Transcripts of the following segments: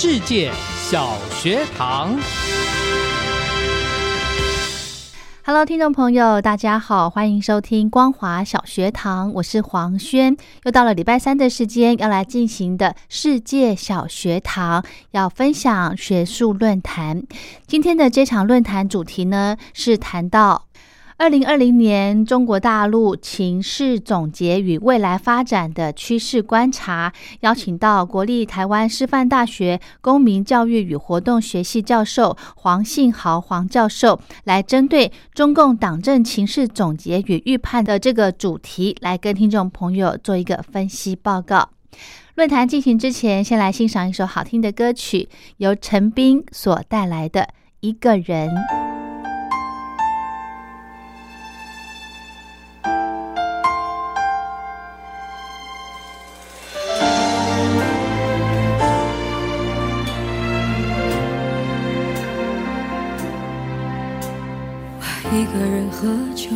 世界小学堂，Hello，听众朋友，大家好，欢迎收听光华小学堂，我是黄轩，又到了礼拜三的时间，要来进行的世界小学堂，要分享学术论坛。今天的这场论坛主题呢，是谈到。二零二零年中国大陆情势总结与未来发展的趋势观察，邀请到国立台湾师范大学公民教育与活动学系教授黄信豪黄教授，来针对中共党政情势总结与预判的这个主题，来跟听众朋友做一个分析报告。论坛进行之前，先来欣赏一首好听的歌曲，由陈斌所带来的《一个人》。喝酒，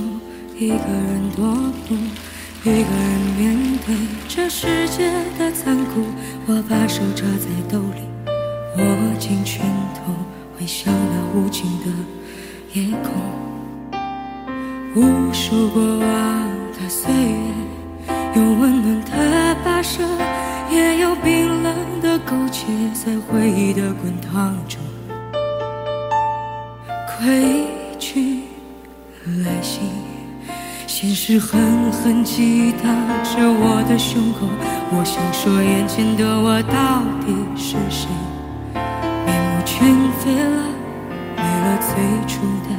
一个人踱步，一个人面对这世界的残酷。我把手插在兜里，握紧拳头，回想那无尽的夜空。无数过往的岁月，有温暖的跋涉，也有冰冷的苟且，在回忆的滚烫中，亏现实狠狠击打着我的胸口。我想说，眼前的我到底是谁？面目全非了，没了最初的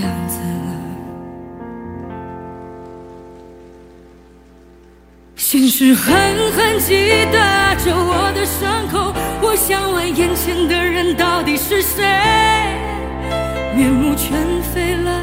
样子了。现实狠狠击打着我的伤口。我想问，眼前的人到底是谁？面目全非了，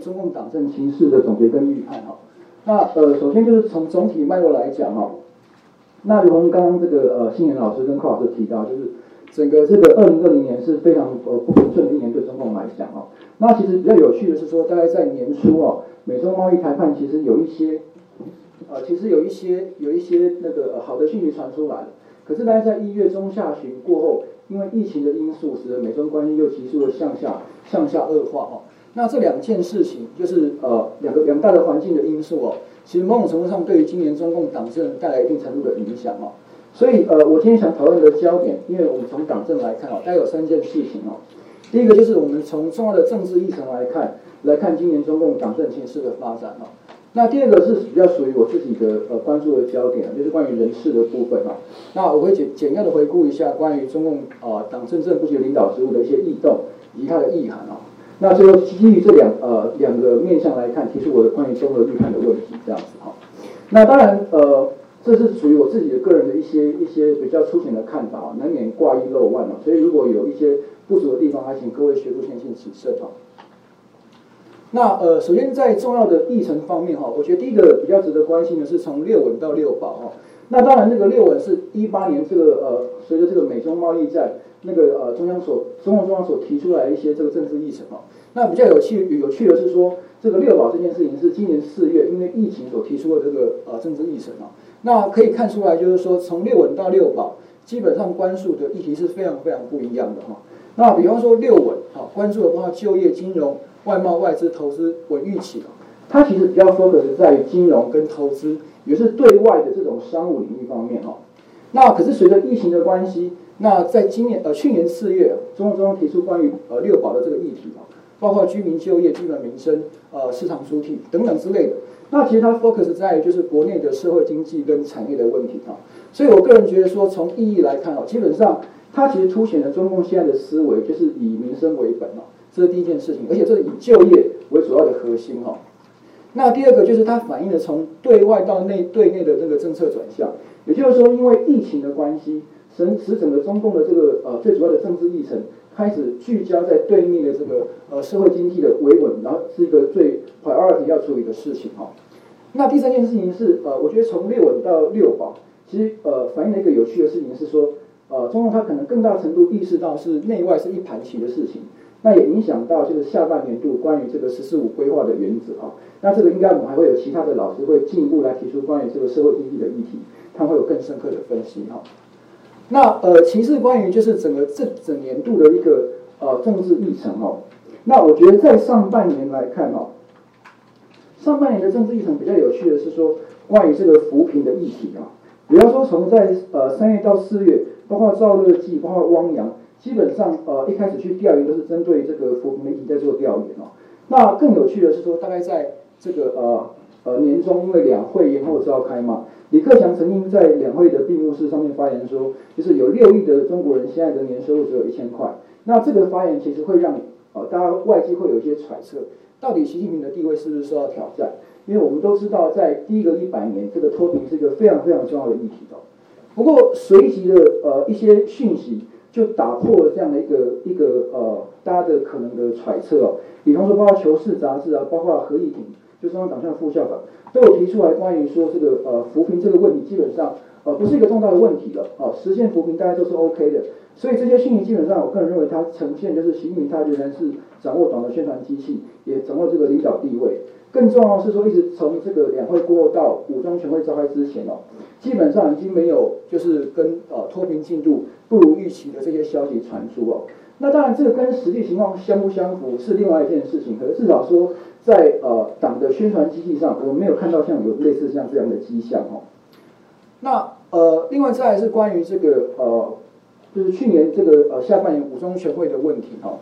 中共党政情势的总结跟预判哈。那呃，首先就是从总体脉络来讲哈，那如同刚刚这个呃新年老师跟寇老师提到，就是整个这个二零二零年是非常呃不平顺的一年对中共来讲哦。那其实比较有趣的是说，大概在年初哦，美中贸易谈判其实有一些呃，其实有一些有一些那个、好的讯息传出来。可是大概在一月中下旬过后，因为疫情的因素，使得美中关系又急速的向下向下恶化哦。那这两件事情就是呃两个两大的环境的因素哦，其实某种程度上对于今年中共党政带来一定程度的影响哦。所以呃，我今天想讨论的焦点，因为我们从党政来看哦，大概有三件事情哦。第一个就是我们从重要的政治议程来看，来看今年中共党政情势的发展哦。那第二个是比较属于我自己的呃关注的焦点，就是关于人事的部分哦。那我会简简要的回顾一下关于中共啊党政政部级领导职务的一些异动以及它的意涵哦。那最后基于这两呃两个面向来看，提出我的关于综合预判的问题，这样子哈。那当然呃，这是属于我自己的个人的一些一些比较粗浅的看法，难免挂一漏万哦。所以如果有一些不足的地方，还请各位学术先生指正哈。那呃，首先在重要的议程方面哈，我觉得第一个比较值得关心的是从六稳到六保哈。那当然，那个六稳是一八年这个呃，随着这个美中贸易战。那个呃，中央所中共中央所提出来一些这个政治议程哦，那比较有趣有趣的是说，这个六保这件事情是今年四月因为疫情所提出的这个呃政治议程啊，那可以看出来就是说从六稳到六保，基本上关注的议题是非常非常不一样的哈。那比方说六稳哈，关注的包括就业、金融、外贸、外资投资稳预期哦，它其实比较 focus 在于金融跟投资，也是对外的这种商务领域方面哈。那可是随着疫情的关系。那在今年呃去年四月，中共中央提出关于呃六保的这个议题啊，包括居民就业、基本民生、呃市场主体等等之类的。那其实它 focus 在于就是国内的社会经济跟产业的问题啊。所以我个人觉得说，从意义来看哦，基本上它其实凸显了中共现在的思维，就是以民生为本哦，这是第一件事情，而且这是以就业为主要的核心哈。那第二个就是它反映了从对外到内对内的这个政策转向，也就是说，因为疫情的关系。使使整个中共的这个呃最主要的政治议程开始聚焦在对面的这个呃社会经济的维稳，然后是一个最 priority 要处理的事情哈。那第三件事情是呃，我觉得从六稳到六保，其实呃反映了一个有趣的事情是说，呃中共它可能更大程度意识到是内外是一盘棋的事情，那也影响到就是下半年度关于这个十四五规划的原则啊。那这个应该我们还会有其他的老师会进一步来提出关于这个社会经济的议题，他会有更深刻的分析哈。那呃，其实关于就是整个这整年度的一个呃政治议程哦，那我觉得在上半年来看哦，上半年的政治议程比较有趣的是说关于这个扶贫的议题啊，比方说从在呃三月到四月，包括赵乐际，包括汪洋，基本上呃一开始去调研都是针对这个扶贫媒体在做调研哦。那更有趣的是说，大概在这个呃呃年中，因为两会延后召开嘛。李克强曾经在两会的闭幕式上面发言说，就是有六亿的中国人现在的年收入只有一千块。那这个发言其实会让呃大家外界会有一些揣测，到底习近平的地位是不是受到挑战？因为我们都知道，在第一个一百年，这个脱贫是一个非常非常重要的议题的。不过随即的呃一些讯息就打破了这样的一个一个呃大家的可能的揣测哦，比方说包括《求是》杂志啊，包括何以挺，就中央党校的副校长。都有提出来关于说这个呃扶贫这个问题，基本上呃不是一个重大的问题了啊，实现扶贫大家都是 OK 的，所以这些信息基本上我个人认为它呈现就是习近平他仍然是掌握党的宣传机器，也掌握这个领导地位。更重要是说，一直从这个两会过后到五中全会召开之前哦，基本上已经没有就是跟呃脱贫进度不如预期的这些消息传出哦。那当然这个跟实际情况相不相符是另外一件事情，可是至少说。在呃党的宣传机器上，我们没有看到像有类似像这样的迹象哦。那呃，另外再是关于这个呃，就是去年这个呃下半年五中全会的问题哈。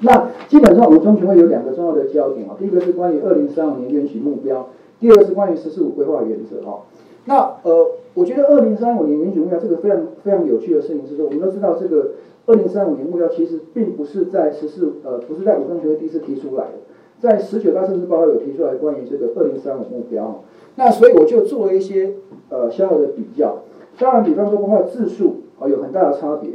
那基本上五中全会有两个重要的焦点啊，第一个是关于二零三五年远取目标，第二个是关于十四五规划原则哈。那呃，我觉得二零三五年远取目标这个非常非常有趣的事情是说，我们都知道这个二零三五年目标其实并不是在十四呃不是在五中全会第一次提出来的。在十九大政治报告有提出来关于这个二零三五目标，那所以我就做了一些呃小小的比较。当然，比方说包括字数啊有很大的差别。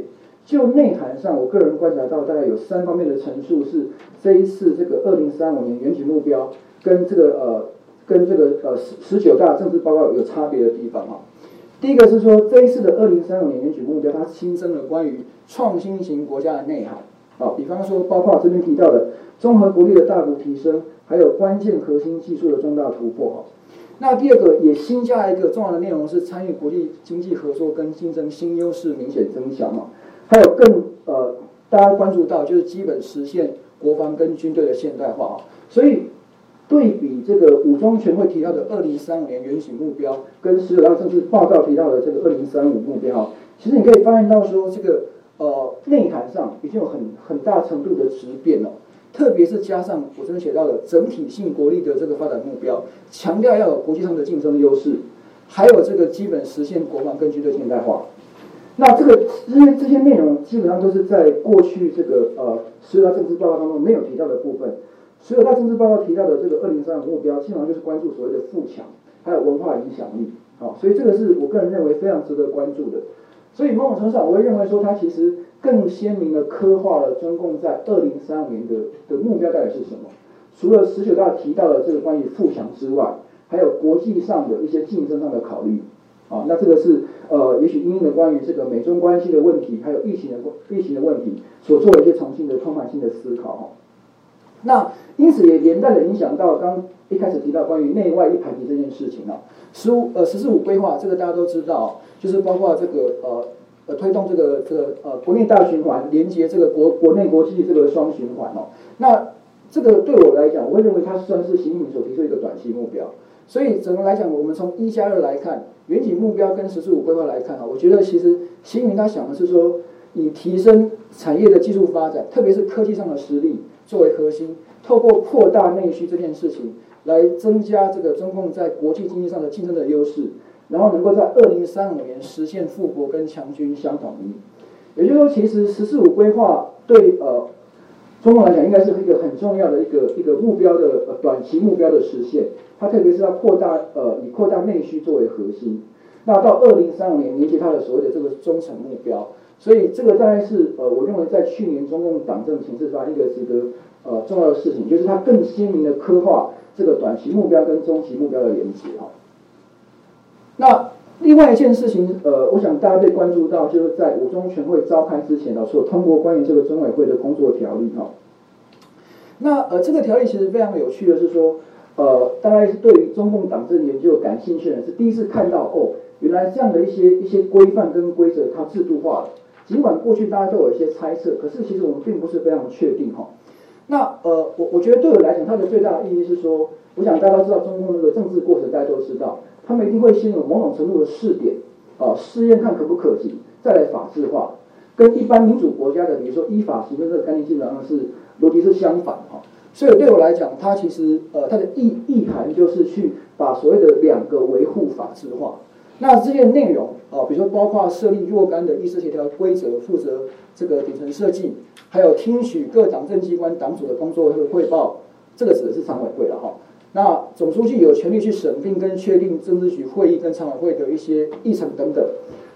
就内涵上，我个人观察到大概有三方面的陈述是这一次这个二零三五年远景目标跟这个呃跟这个呃十十九大政治报告有差别的地方哈。第一个是说这一次的二零三五年远景目标，它新增了关于创新型国家的内涵啊，比方说包括这边提到的综合国力的大幅提升，还有关键核心技术的重大突破哈。那第二个也新加一个重要的内容是参与国际经济合作跟竞争新优势明显增强嘛。还有更呃，大家关注到就是基本实现国防跟军队的现代化啊，所以对比这个五中全会提到的二零三五年远景目标，跟十九大政治报告提到的这个二零三五目标，其实你可以发现到说这个呃内涵上已经有很很大程度的质变了，特别是加上我这边写到的整体性国力的这个发展目标，强调要有国际上的竞争优势，还有这个基本实现国防跟军队现代化。那这个这些这些内容基本上都是在过去这个呃十九大政治报告当中没有提到的部分。十九大政治报告提到的这个二零三五目标，基本上就是关注所谓的富强，还有文化影响力。好，所以这个是我个人认为非常值得关注的。所以某种程度上，我会认为说它其实更鲜明的刻画了中共在二零三五年的的目标到底是什么。除了十九大提到的这个关于富强之外，还有国际上的一些竞争上的考虑。啊，那这个是呃，也许因为关于这个美中关系的问题，还有疫情的疫情的问题，所做的一些重新的创换性的思考哈。那因此也连带的影响到刚一开始提到关于内外一盘棋这件事情啊。十五呃“十四五”规划，这个大家都知道，就是包括这个呃呃推动这个这个呃国内大循环，连接这个国国内国际这个双循环哦。那这个对我来讲，我会认为它算是习近平所提出一个短期目标。所以整个来讲，我们从一加二来看。远景目标跟“十四五”规划来看啊，我觉得其实习近平他想的是说，以提升产业的技术发展，特别是科技上的实力作为核心，透过扩大内需这件事情，来增加这个中共在国际经济上的竞争的优势，然后能够在二零三五年实现富国跟强军相统一。也就是说，其实“十四五”规划对呃中共来讲，应该是一个很重要的一个一个目标的呃短期目标的实现。它特别是要扩大，呃，以扩大内需作为核心。那到二零三五年，连接它的所谓的这个中程目标。所以这个大概是，呃，我认为在去年中共党政形势上一个值得呃重要的事情，就是它更鲜明的刻画这个短期目标跟中期目标的连接哈。那另外一件事情，呃，我想大家被关注到，就是在五中全会召开之前呢，所通过关于这个中委会的工作条例哈。那呃，这个条例其实非常有趣的是说。呃，大概是对于中共党政研究感兴趣的人是第一次看到哦，原来这样的一些一些规范跟规则它制度化了。尽管过去大家都有一些猜测，可是其实我们并不是非常确定哈。那呃，我我觉得对我来讲，它的最大的意义是说，我想大家都知道中共那个政治过程，大家都知道，他们一定会先有某种程度的试点啊，试验看可不可行，再来法制化，跟一般民主国家的，比如说依法行政这个概念，基本上是逻辑是相反哈。所以对我来讲，它其实呃，它的意意涵就是去把所谓的两个维护法制化。那这些内容啊，比如说包括设立若干的议事协调规则，负责这个顶层设计，还有听取各党政机关党组的工作和汇报，这个指的是常委会了哈。那总书记有权利去审定跟确定政治局会议跟常委会的一些议程等等。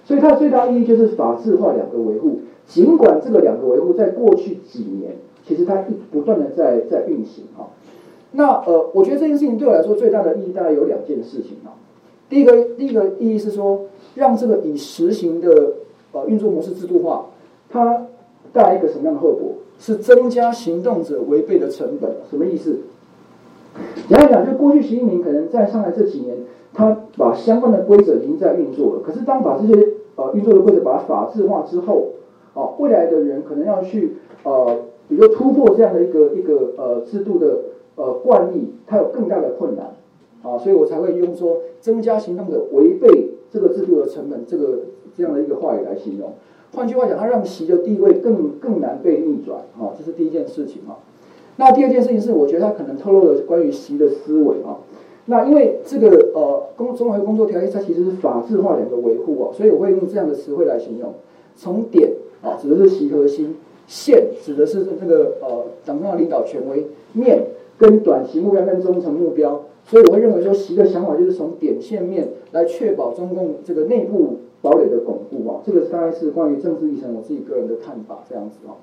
所以它最大意义就是法制化两个维护。尽管这个两个维护在过去几年。其实它一不断的在在运行哈，那呃，我觉得这件事情对我来说最大的意义大概有两件事情啊。第一个第一个意义是说，让这个已实行的呃运作模式制度化，它带来一个什么样的后果？是增加行动者违背的成本。什么意思？简单讲，就过去习近平可能在上来这几年，他把相关的规则已经在运作了。可是当把这些呃运作的规则把它法制化之后，哦，未来的人可能要去呃。比如突破这样的一个一个呃制度的呃惯例，它有更大的困难啊，所以我才会用说增加行动的违背这个制度的成本这个这样的一个话语来形容。换句话讲，它让习的地位更更难被逆转啊，这是第一件事情啊。那第二件事情是，我觉得它可能透露了关于习的思维啊。那因为这个呃工综合工作条例，它其实是法制化两个维护啊，所以我会用这样的词汇来形容。从点啊，指的是习核心。线指的是这个呃党中央领导权威面跟短期目标跟中程目标，所以我会认为说习的想法就是从点线面来确保中共这个内部堡垒的巩固啊，这个大概是关于政治议程我自己个人的看法这样子啊。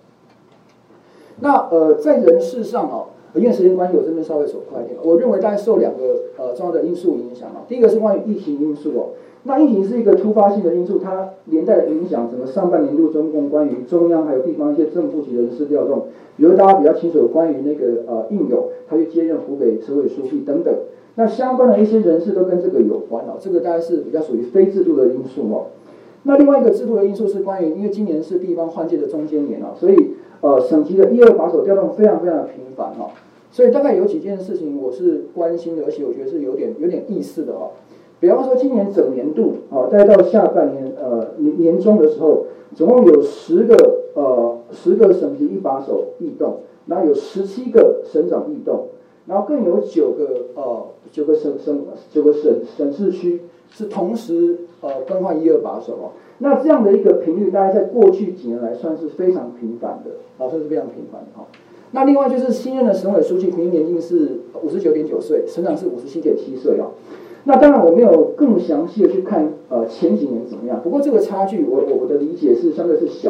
那呃，在人事上啊，因为时间关系，我这边稍微走快一点。我认为大概受两个呃重要的因素影响啊。第一个是关于疫情因素哦，那疫情是一个突发性的因素，它连带影响整个上半年度中共关于中央还有地方一些政府级人事调动，比如大家比较清楚关于那个呃应勇他去接任湖北省委书记等等，那相关的一些人事都跟这个有关哦，这个大概是比较属于非制度的因素哦。那另外一个制度的因素是关于，因为今年是地方换届的中间年啊，所以呃省级的一二把手调动非常非常的频繁哦，所以大概有几件事情我是关心的，而且我觉得是有点有点意思的哦。比方说今年整年度啊，再到下半年呃年年中的时候，总共有十个呃十个省级一把手异动，然后有十七个省长异动，然后更有九个呃九个省省九个省省市区是同时呃更换一二把手哦。那这样的一个频率，大概在过去几年来算是非常频繁的，啊，算是非常频繁的哈。那另外就是新任的省委书记平均年龄是五十九点九岁，省长是五十七点七岁啊。那当然我没有更详细的去看呃前几年怎么样，不过这个差距我我我的理解是相对是小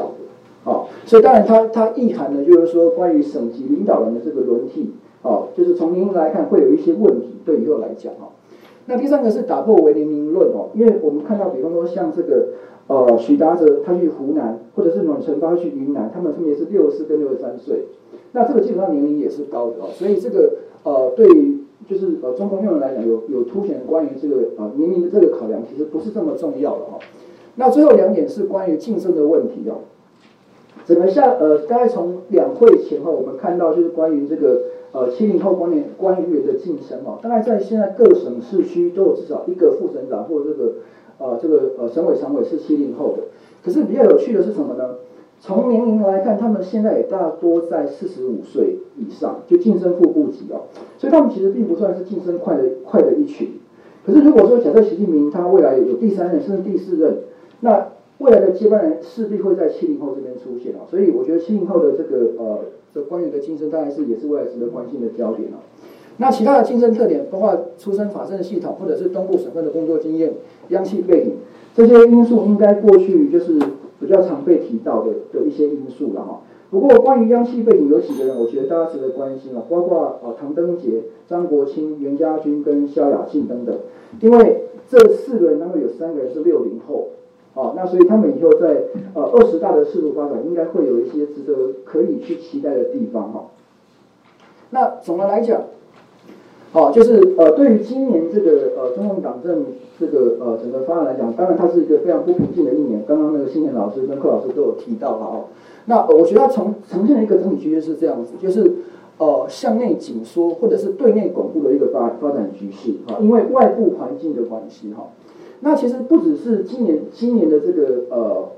的，啊，所以当然它它意涵呢就是说关于省级领导人的这个轮替，哦，就是从年龄来看会有一些问题，对以后来讲哈。那第三个是打破为年龄论哦，因为我们看到比方说像这个。呃，许达哲他去湖南，或者是阮成发去云南，他们分别是六十四跟六十三岁，那这个基本上年龄也是高的哦，所以这个呃，对于就是呃中共用人来讲，有有凸显关于这个呃年龄的这个考量，其实不是这么重要的哈。那最后两点是关于晋升的问题哦，整个下呃，大概从两会前后，我们看到就是关于这个呃七零后官员官员的晋升哦，大概在现在各省市区都有至少一个副省长或者这个。呃，这个呃，省委常委是七零后的，可是比较有趣的是什么呢？从年龄来看，他们现在也大多在四十五岁以上，就晋升副部级哦，所以他们其实并不算是晋升快的快的一群。可是如果说假设习近平他未来有第三任甚至第四任，那未来的接班人势必会在七零后这边出现啊，所以我觉得七零后的这个呃，这官员的晋升当然是也是未来值得关心的焦点啊。那其他的竞争特点，包括出身法政系统，或者是东部省份的工作经验、央企背景，这些因素应该过去就是比较常被提到的的一些因素了哈。不过关于央企背景有几个人，我觉得大家值得关心啊，包括呃唐登杰、张国清、袁家军跟萧亚庆等等，因为这四个人当中有三个人是六零后，哦，那所以他们以后在呃二十大的仕途发展，应该会有一些值得可以去期待的地方哈。那总的来讲。好，就是呃，对于今年这个呃中共党政这个呃整个发展来讲，当然它是一个非常不平静的一年。刚刚那个新年老师跟寇老师都有提到了哦。那我觉得它呈呈现的一个整体趋势是这样子，就是呃向内紧缩或者是对内巩固的一个发发展局势啊，因为外部环境的关系哈。那其实不只是今年今年的这个呃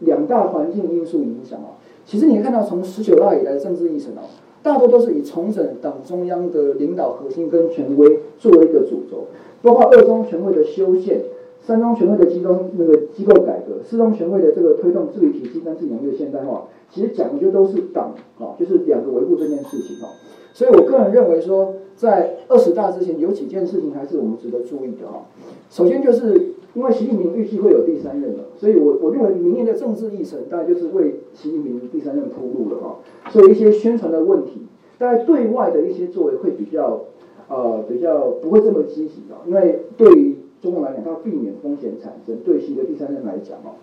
两大环境因素影响啊，其实你看到从十九大以来的政治议程哦。大多都是以重整党中央的领导核心跟权威作为一个主轴，包括二中全会的修宪、三中全会的集中那个机构改革、四中全会的这个推动治理体系跟治理的现代化，其实讲的就都是党啊，就是两个维护这件事情啊。所以我个人认为说，在二十大之前有几件事情还是我们值得注意的哈。首先就是因为习近平预计会有第三任了，所以我我认为明年的政治议程大概就是为习近平第三任铺路了哈。所以一些宣传的问题，大概对外的一些作为会比较呃比较不会这么积极啊，因为对于中共来讲，它避免风险产生。对习的第三任来讲哦。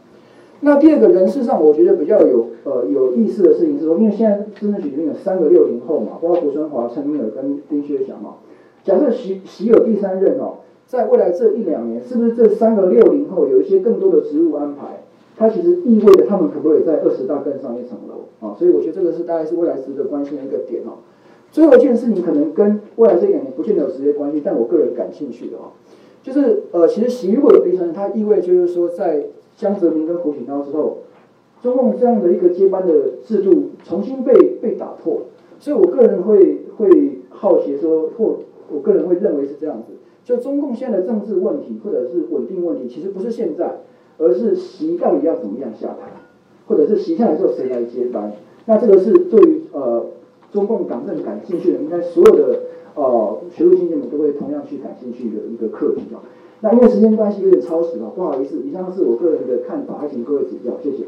那第二个人事上，我觉得比较有呃有意思的事情是说，因为现在政治局里面有三个六零后嘛，包括胡春华、陈明尔跟丁薛祥嘛。假设习习有第三任哦，在未来这一两年，是不是这三个六零后有一些更多的职务安排？它其实意味着他们可不可以在二十大更上一层楼啊？所以我觉得这个是大概是未来值得关心的一个点哦。最后一件事情可能跟未来这两年不见得有直接关系，但我个人感兴趣的哦，就是呃，其实习如果有第三任，它意味就是说在江泽民跟胡锦涛之后，中共这样的一个接班的制度重新被被打破，所以我个人会会好奇说，或我个人会认为是这样子，就中共现在的政治问题或者是稳定问题，其实不是现在，而是习到底要怎么样下台，或者是习下来之后谁来接班？那这个是对于呃中共党政感兴趣的，应该所有的呃学术青年们都会同样去感兴趣的一个课题啊。那因为时间关系有点超时了，不好意思，以上是我个人的看法，还请各位指教，谢谢。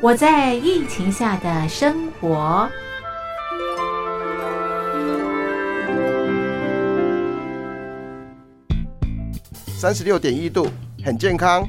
我在疫情下的生活。三十六点一度，很健康。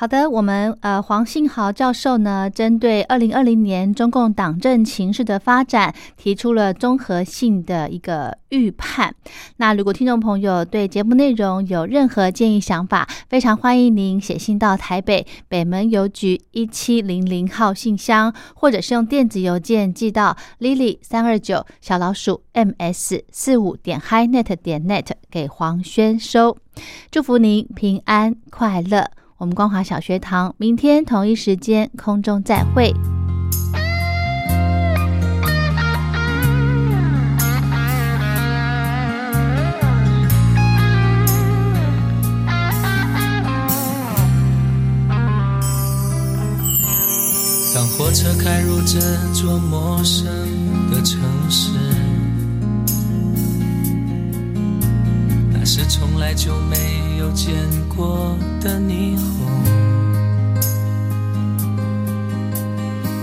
好的，我们呃黄信豪教授呢，针对二零二零年中共党政情势的发展，提出了综合性的一个预判。那如果听众朋友对节目内容有任何建议想法，非常欢迎您写信到台北北门邮局一七零零号信箱，或者是用电子邮件寄到 lily 三二九小老鼠 ms 四五点 hi net 点 net 给黄轩收。祝福您平安快乐。我们光华小学堂明天同一时间空中再会。当火车开入这座陌生的城市，那是从来就没有见过的霓虹。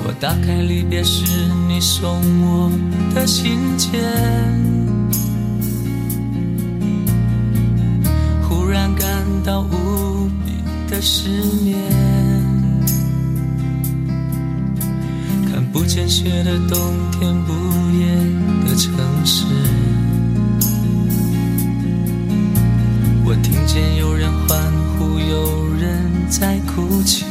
我打开离别时你送我的信件，忽然感到无比的失眠。看不见雪的冬天，不夜的城市。见有人欢呼，有人在哭泣。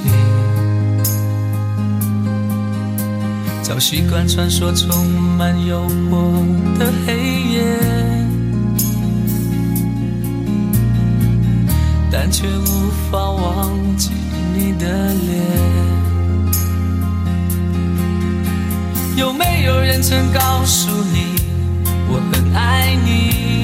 早习惯穿梭充满诱惑的黑夜，但却无法忘记你的脸。有没有人曾告诉你，我很爱你？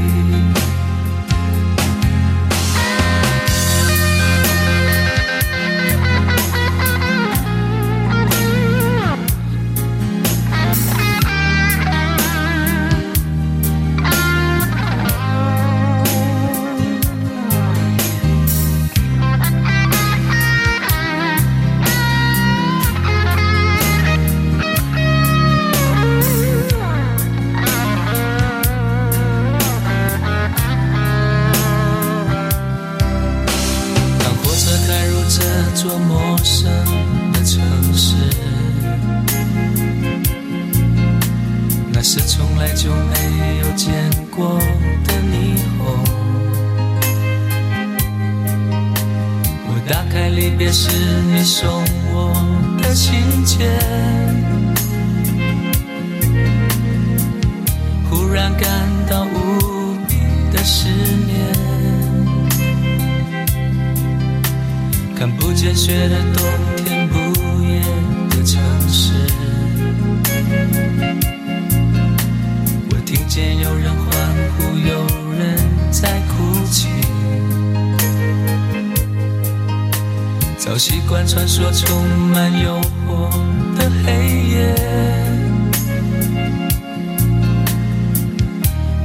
习惯穿梭充满诱惑的黑夜，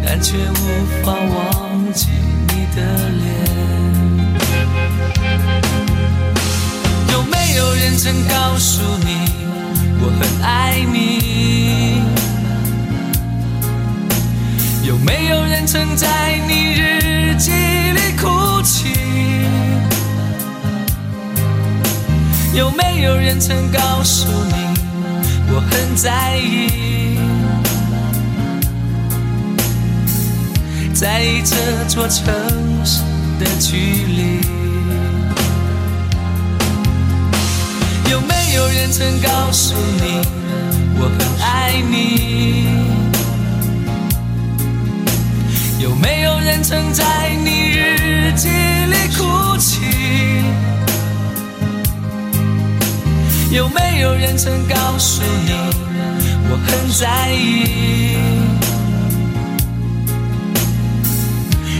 但却无法忘记你的脸。有没有人曾告诉你我很爱你？有没有人曾在你日记里哭泣？有没有人曾告诉你我很在意？在意这座城市的距离。有没有人曾告诉你我很爱你？有没有人曾在有没有人曾告诉你我很在意？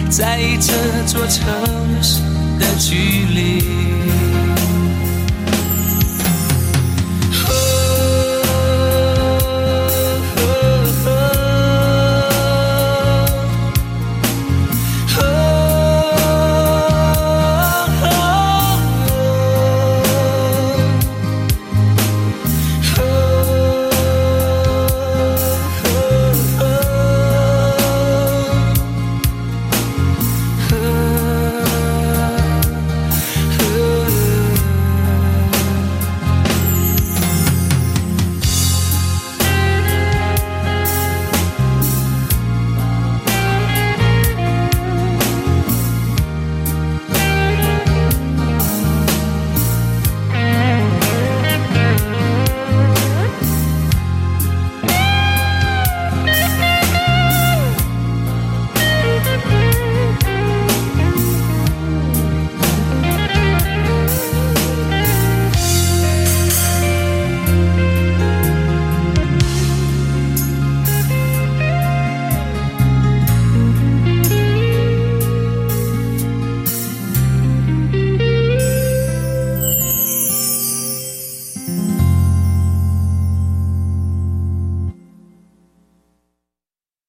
在意这座城市的距离。